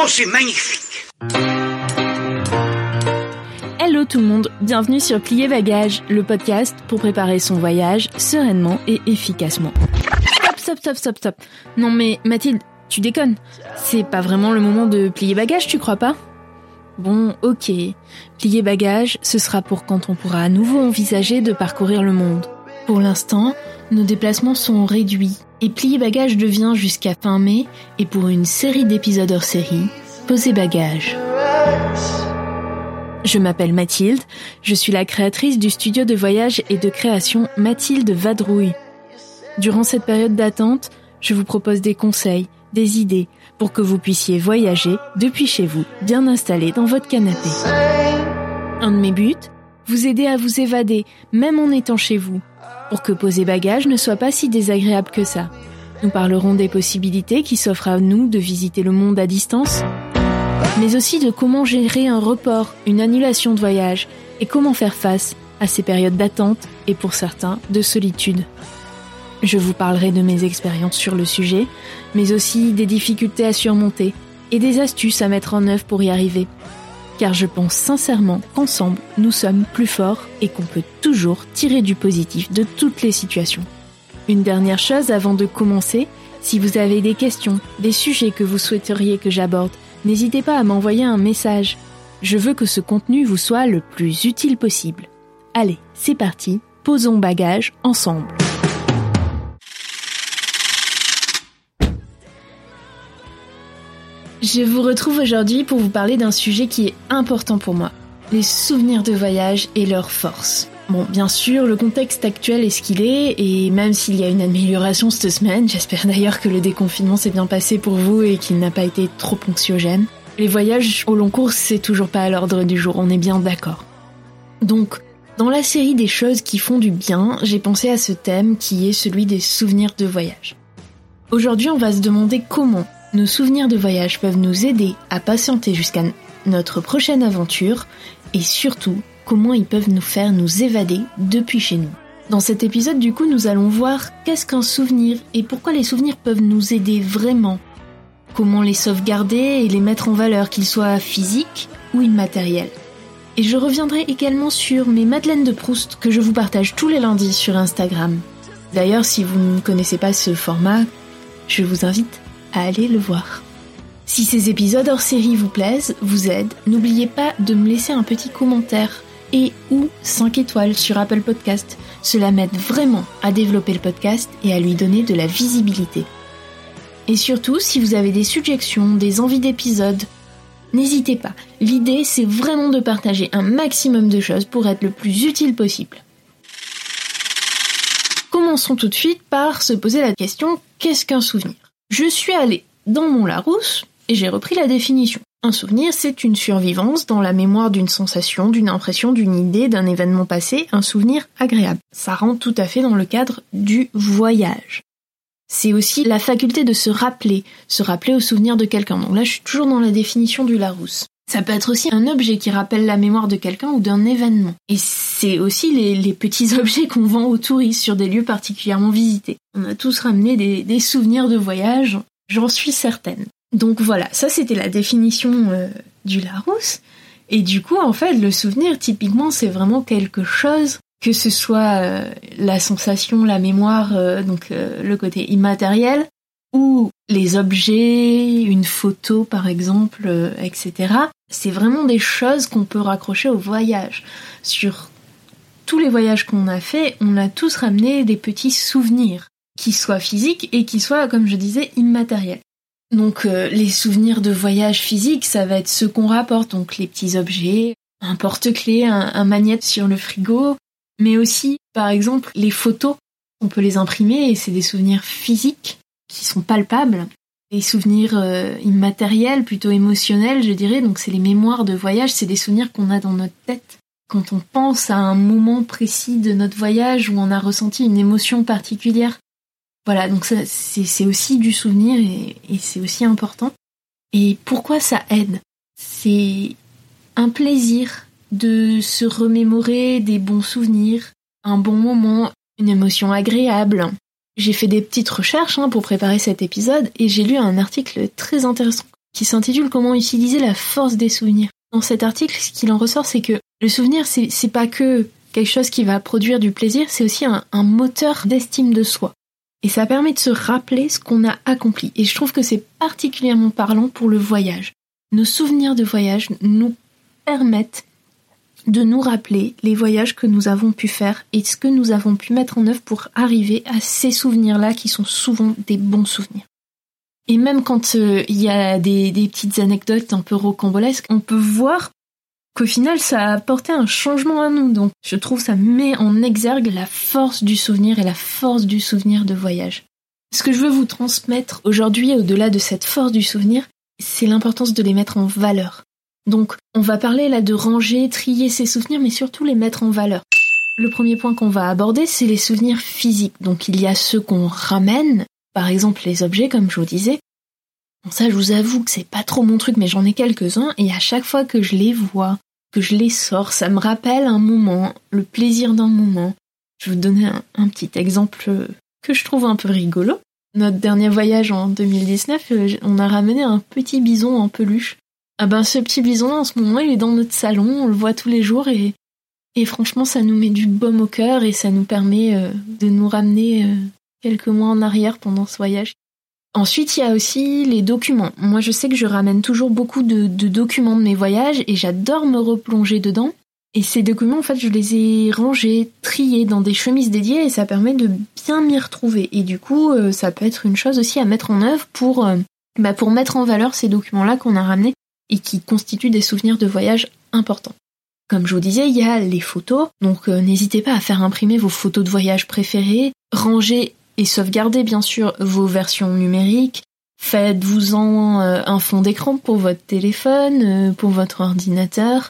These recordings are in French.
Oh, c'est magnifique Hello tout le monde, bienvenue sur Plier Bagage, le podcast pour préparer son voyage sereinement et efficacement. Stop, stop, stop, stop, stop. Non mais Mathilde, tu déconnes. C'est pas vraiment le moment de plier bagage, tu crois pas? Bon, ok. Plier bagage, ce sera pour quand on pourra à nouveau envisager de parcourir le monde. Pour l'instant, nos déplacements sont réduits et plier bagage devient jusqu'à fin mai et pour une série d'épisodes hors série, poser bagage. Je m'appelle Mathilde, je suis la créatrice du studio de voyage et de création Mathilde Vadrouille. Durant cette période d'attente, je vous propose des conseils, des idées pour que vous puissiez voyager depuis chez vous, bien installé dans votre canapé. Un de mes buts, vous aider à vous évader, même en étant chez vous, pour que poser bagage ne soit pas si désagréable que ça. Nous parlerons des possibilités qui s'offrent à nous de visiter le monde à distance, mais aussi de comment gérer un report, une annulation de voyage, et comment faire face à ces périodes d'attente et pour certains de solitude. Je vous parlerai de mes expériences sur le sujet, mais aussi des difficultés à surmonter et des astuces à mettre en œuvre pour y arriver. Car je pense sincèrement qu'ensemble, nous sommes plus forts et qu'on peut toujours tirer du positif de toutes les situations. Une dernière chose avant de commencer, si vous avez des questions, des sujets que vous souhaiteriez que j'aborde, n'hésitez pas à m'envoyer un message. Je veux que ce contenu vous soit le plus utile possible. Allez, c'est parti, posons bagage ensemble. Je vous retrouve aujourd'hui pour vous parler d'un sujet qui est important pour moi, les souvenirs de voyage et leur force. Bon, bien sûr, le contexte actuel est ce qu'il est, et même s'il y a une amélioration cette semaine, j'espère d'ailleurs que le déconfinement s'est bien passé pour vous et qu'il n'a pas été trop anxiogène. Les voyages au long cours, c'est toujours pas à l'ordre du jour, on est bien d'accord. Donc, dans la série des choses qui font du bien, j'ai pensé à ce thème qui est celui des souvenirs de voyage. Aujourd'hui, on va se demander comment nos souvenirs de voyage peuvent nous aider à patienter jusqu'à notre prochaine aventure et surtout comment ils peuvent nous faire nous évader depuis chez nous. Dans cet épisode, du coup, nous allons voir qu'est-ce qu'un souvenir et pourquoi les souvenirs peuvent nous aider vraiment. Comment les sauvegarder et les mettre en valeur, qu'ils soient physiques ou immatériels. Et je reviendrai également sur mes Madeleines de Proust que je vous partage tous les lundis sur Instagram. D'ailleurs, si vous ne connaissez pas ce format, je vous invite à aller le voir. Si ces épisodes hors série vous plaisent, vous aident, n'oubliez pas de me laisser un petit commentaire et ou 5 étoiles sur Apple Podcast. Cela m'aide vraiment à développer le podcast et à lui donner de la visibilité. Et surtout, si vous avez des suggestions, des envies d'épisodes, n'hésitez pas. L'idée, c'est vraiment de partager un maximum de choses pour être le plus utile possible. Commençons tout de suite par se poser la question qu'est-ce qu'un souvenir? Je suis allée dans mon Larousse et j'ai repris la définition. Un souvenir, c'est une survivance dans la mémoire d'une sensation, d'une impression, d'une idée, d'un événement passé, un souvenir agréable. Ça rentre tout à fait dans le cadre du voyage. C'est aussi la faculté de se rappeler, se rappeler au souvenir de quelqu'un. Donc là, je suis toujours dans la définition du Larousse. Ça peut être aussi un objet qui rappelle la mémoire de quelqu'un ou d'un événement. Et c'est aussi les, petits objets qu'on vend aux touristes sur des lieux particulièrement visités. On a tous ramené des, souvenirs de voyage, j'en suis certaine. Donc voilà, ça c'était la définition euh, du Larousse. Et du coup, en fait, le souvenir, typiquement, c'est vraiment quelque chose, que ce soit euh, la sensation, la mémoire, euh, donc le côté immatériel, ou les objets, une photo par exemple, etc. C'est vraiment des choses qu'on peut raccrocher au voyage. Sur tous les voyages qu'on a fait, on a tous ramené des petits souvenirs, qui soient physiques et qui soient, comme je disais, immatériels. Donc euh, les souvenirs de voyage physique, ça va être ceux qu'on rapporte, donc les petits objets, un porte-clés, un, un magnète sur le frigo, mais aussi par exemple les photos. On peut les imprimer et c'est des souvenirs physiques qui sont palpables. Des souvenirs euh, immatériels, plutôt émotionnels, je dirais. Donc c'est les mémoires de voyage, c'est des souvenirs qu'on a dans notre tête. Quand on pense à un moment précis de notre voyage où on a ressenti une émotion particulière. Voilà, donc c'est aussi du souvenir et, et c'est aussi important. Et pourquoi ça aide? C'est un plaisir de se remémorer des bons souvenirs, un bon moment, une émotion agréable, j'ai fait des petites recherches hein, pour préparer cet épisode et j'ai lu un article très intéressant qui s'intitule Comment utiliser la force des souvenirs. Dans cet article, ce qu'il en ressort, c'est que le souvenir, c'est pas que quelque chose qui va produire du plaisir, c'est aussi un, un moteur d'estime de soi. Et ça permet de se rappeler ce qu'on a accompli. Et je trouve que c'est particulièrement parlant pour le voyage. Nos souvenirs de voyage nous permettent de nous rappeler les voyages que nous avons pu faire et ce que nous avons pu mettre en œuvre pour arriver à ces souvenirs-là qui sont souvent des bons souvenirs. Et même quand euh, il y a des, petites anecdotes un peu rocambolesques, on peut voir qu'au final ça a apporté un changement à nous. Donc je trouve ça met en exergue la force du souvenir et la force du souvenir de voyage. Ce que je veux vous transmettre aujourd'hui, au-delà de cette force du souvenir, c'est l'importance de les mettre en valeur. Donc, on va parler là de ranger, trier ses souvenirs, mais surtout les mettre en valeur. Le premier point qu'on va aborder, c'est les souvenirs physiques. Donc, il y a ceux qu'on ramène, par exemple les objets, comme je vous disais. Bon, ça, je vous avoue que c'est pas trop mon truc, mais j'en ai quelques-uns, et à chaque fois que je les vois, que je les sors, ça me rappelle un moment, le plaisir d'un moment. Je vais vous donner un, petit exemple que je trouve un peu rigolo. Notre dernier voyage en 2019, euh, on a ramené un petit bison en peluche ah ben ce petit bison en ce moment il est dans notre salon, on le voit tous les jours et, et franchement ça nous met du baume au cœur et ça nous permet euh, de nous ramener euh, quelques mois en arrière pendant ce voyage. Ensuite il y a aussi les documents. Moi je sais que je ramène toujours beaucoup de, documents de mes voyages et j'adore me replonger dedans. Et ces documents en fait je les ai rangés, triés dans des chemises dédiées et ça permet de bien m'y retrouver. Et du coup euh, ça peut être une chose aussi à mettre en œuvre pour, bah, pour mettre en valeur ces documents-là qu'on a ramenés et qui constituent des souvenirs de voyage importants. Comme je vous disais, il y a les photos, donc euh, n'hésitez pas à faire imprimer vos photos de voyage préférées, ranger et sauvegarder bien sûr vos versions numériques, faites-vous-en euh, un fond d'écran pour votre téléphone, euh, pour votre ordinateur.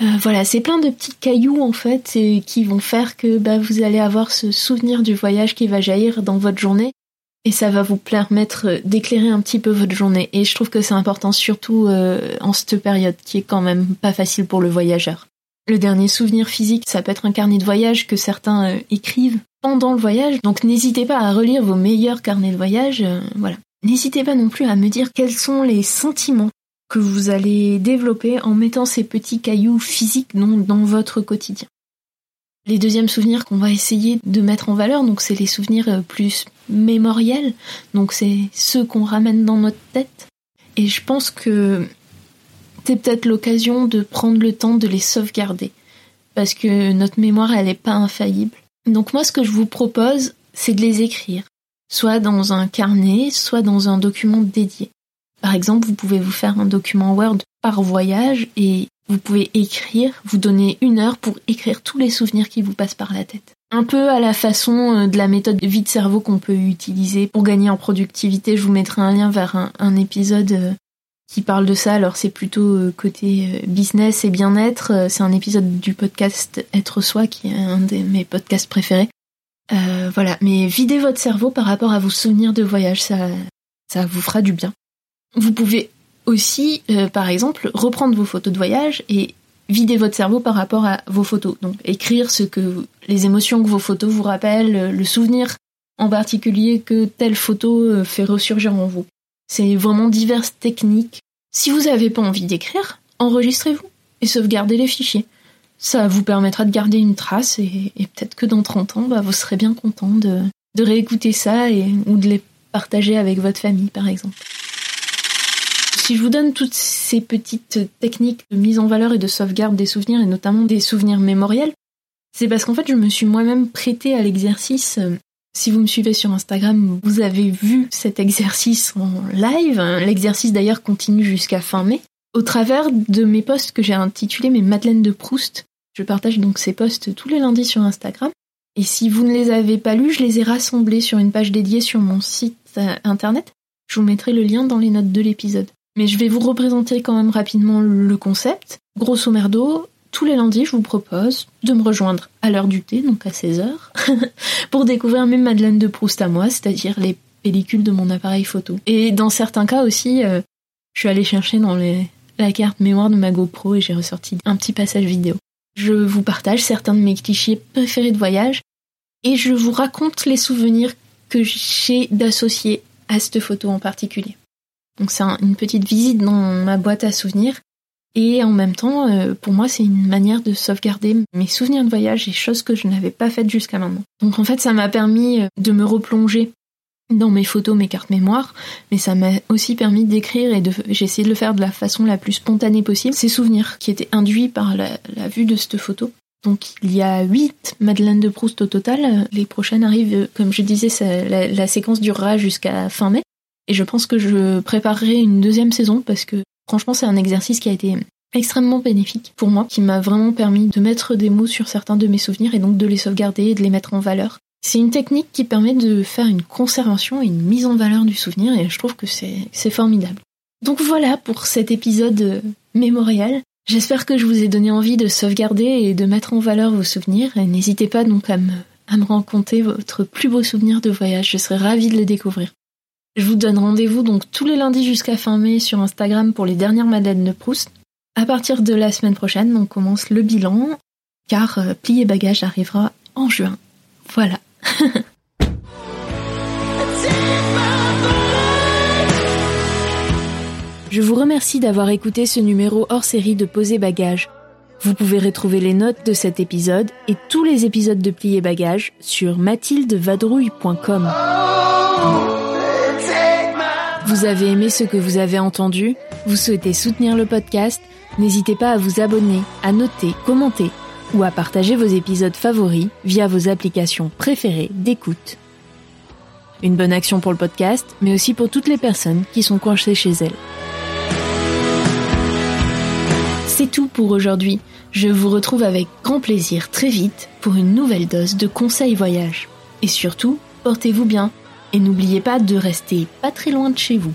voilà, c'est plein de petits cailloux en fait qui vont faire que bah, vous allez avoir ce souvenir du voyage qui va jaillir dans votre journée et ça va vous permettre d'éclairer un petit peu votre journée. Et je trouve que c'est important, surtout euh, en cette période qui est quand même pas facile pour le voyageur. Le dernier souvenir physique, ça peut être un carnet de voyage que certains euh, écrivent pendant le voyage. Donc n'hésitez pas à relire vos meilleurs carnets de voyage. Euh, voilà. N'hésitez pas non plus à me dire quels sont les sentiments que vous allez développer en mettant ces petits cailloux physiques dans votre quotidien. Les deuxièmes souvenirs qu'on va essayer de mettre en valeur, donc c'est les souvenirs plus mémoriels, donc c'est ceux qu'on ramène dans notre tête. Et je pense que c'est peut-être l'occasion de prendre le temps de les sauvegarder, parce que notre mémoire, elle n'est pas infaillible. Donc moi, ce que je vous propose, c'est de les écrire, soit dans un carnet, soit dans un document dédié. Par exemple, vous pouvez vous faire un document Word par voyage et vous pouvez écrire, vous donner une heure pour écrire tous les souvenirs qui vous passent par la tête. Un peu à la façon euh, de la méthode vide-cerveau qu'on peut utiliser pour gagner en productivité. Je vous mettrai un lien vers un, épisode euh, qui parle de ça. Alors c'est plutôt euh, côté business et bien-être. C'est un épisode du podcast Être Soi qui est un de mes podcasts préférés. voilà, mais videz votre cerveau par rapport à vos souvenirs de voyage, ça, vous fera du bien. Vous pouvez aussi, par exemple, reprendre vos photos de voyage et vider votre cerveau par rapport à vos photos. Donc écrire ce que les émotions que vos photos vous rappellent, le souvenir en particulier que telle photo euh, fait ressurgir en vous. C'est vraiment diverses techniques. Si vous n'avez pas envie d'écrire, enregistrez-vous et sauvegardez les fichiers. Ça vous permettra de garder une trace et, peut-être que dans 30 ans, bah, vous serez bien content de, réécouter ça ou de les partager avec votre famille, par exemple. Si je vous donne toutes ces petites techniques de mise en valeur et de sauvegarde des souvenirs, et notamment des souvenirs mémoriels, c'est parce qu'en fait, je me suis moi-même prêtée à l'exercice. Si vous me suivez sur Instagram, vous avez vu cet exercice en live. L'exercice d'ailleurs continue jusqu'à fin mai. Au travers de mes posts que j'ai intitulés mes Madeleines de Proust, je partage donc ces posts tous les lundis sur Instagram. Et si vous ne les avez pas lus, je les ai rassemblés sur une page dédiée sur mon site euh, internet. Je vous mettrai le lien dans les notes de l'épisode. Mais je vais vous représenter quand même rapidement le concept. Grosso merdo, tous les lundis, je vous propose de me rejoindre à l'heure du thé, donc à 16h, pour découvrir mes Madeleine de Proust à moi, c'est-à-dire les pellicules de mon appareil photo. Et dans certains cas aussi, euh, je suis allée chercher dans la carte mémoire de ma GoPro et j'ai ressorti un petit passage vidéo. Je vous partage certains de mes clichés préférés de voyage et je vous raconte les souvenirs que j'ai d'associer à cette photo en particulier. Donc c'est une petite visite dans ma boîte à souvenirs et en même temps, euh, pour moi, c'est une manière de sauvegarder mes souvenirs de voyage et choses que je n'avais pas faites jusqu'à maintenant. Donc en fait, ça m'a permis euh, de me replonger dans mes photos, mes cartes mémoire, mais ça m'a aussi permis d'écrire et de, j'ai essayé de le faire de la façon la plus spontanée possible, ces souvenirs qui étaient induits par la, vue de cette photo. Donc il y a huit Madeleine de Proust au total. Les prochaines arrivent, comme je disais, la, séquence durera jusqu'à fin mai. Et je pense que je préparerai une deuxième saison parce que franchement c'est un exercice qui a été extrêmement bénéfique pour moi, qui m'a vraiment permis de mettre des mots sur certains de mes souvenirs et donc de les sauvegarder et de les mettre en valeur. C'est une technique qui permet de faire une conservation et une mise en valeur du souvenir et je trouve que c'est formidable. Donc voilà pour cet épisode euh, mémorial. J'espère que je vous ai donné envie de sauvegarder et de mettre en valeur vos souvenirs n'hésitez pas donc à me, à raconter votre plus beau souvenir de voyage. Je serais ravie de le découvrir. Je vous donne rendez-vous donc tous les lundis jusqu'à fin mai sur Instagram pour les dernières madeleines de Proust. À partir de la semaine prochaine, on commence le bilan, car euh, Bagage arrivera en juin. Voilà. Je vous remercie d'avoir écouté ce numéro hors série de Poser Bagage. Vous pouvez retrouver les notes de cet épisode et tous les épisodes de Plier Bagage sur mathildevadrouille.com. Vous avez aimé ce que vous avez entendu? Vous souhaitez soutenir le podcast? N'hésitez pas à vous abonner, à noter, commenter ou à partager vos épisodes favoris via vos applications préférées d'écoute. Une bonne action pour le podcast, mais aussi pour toutes les personnes qui sont coincées chez elles. C'est tout pour aujourd'hui. Je vous retrouve avec grand plaisir très vite pour une nouvelle dose de conseils voyage. Et surtout, portez-vous bien et n'oubliez pas de rester pas très loin de chez vous.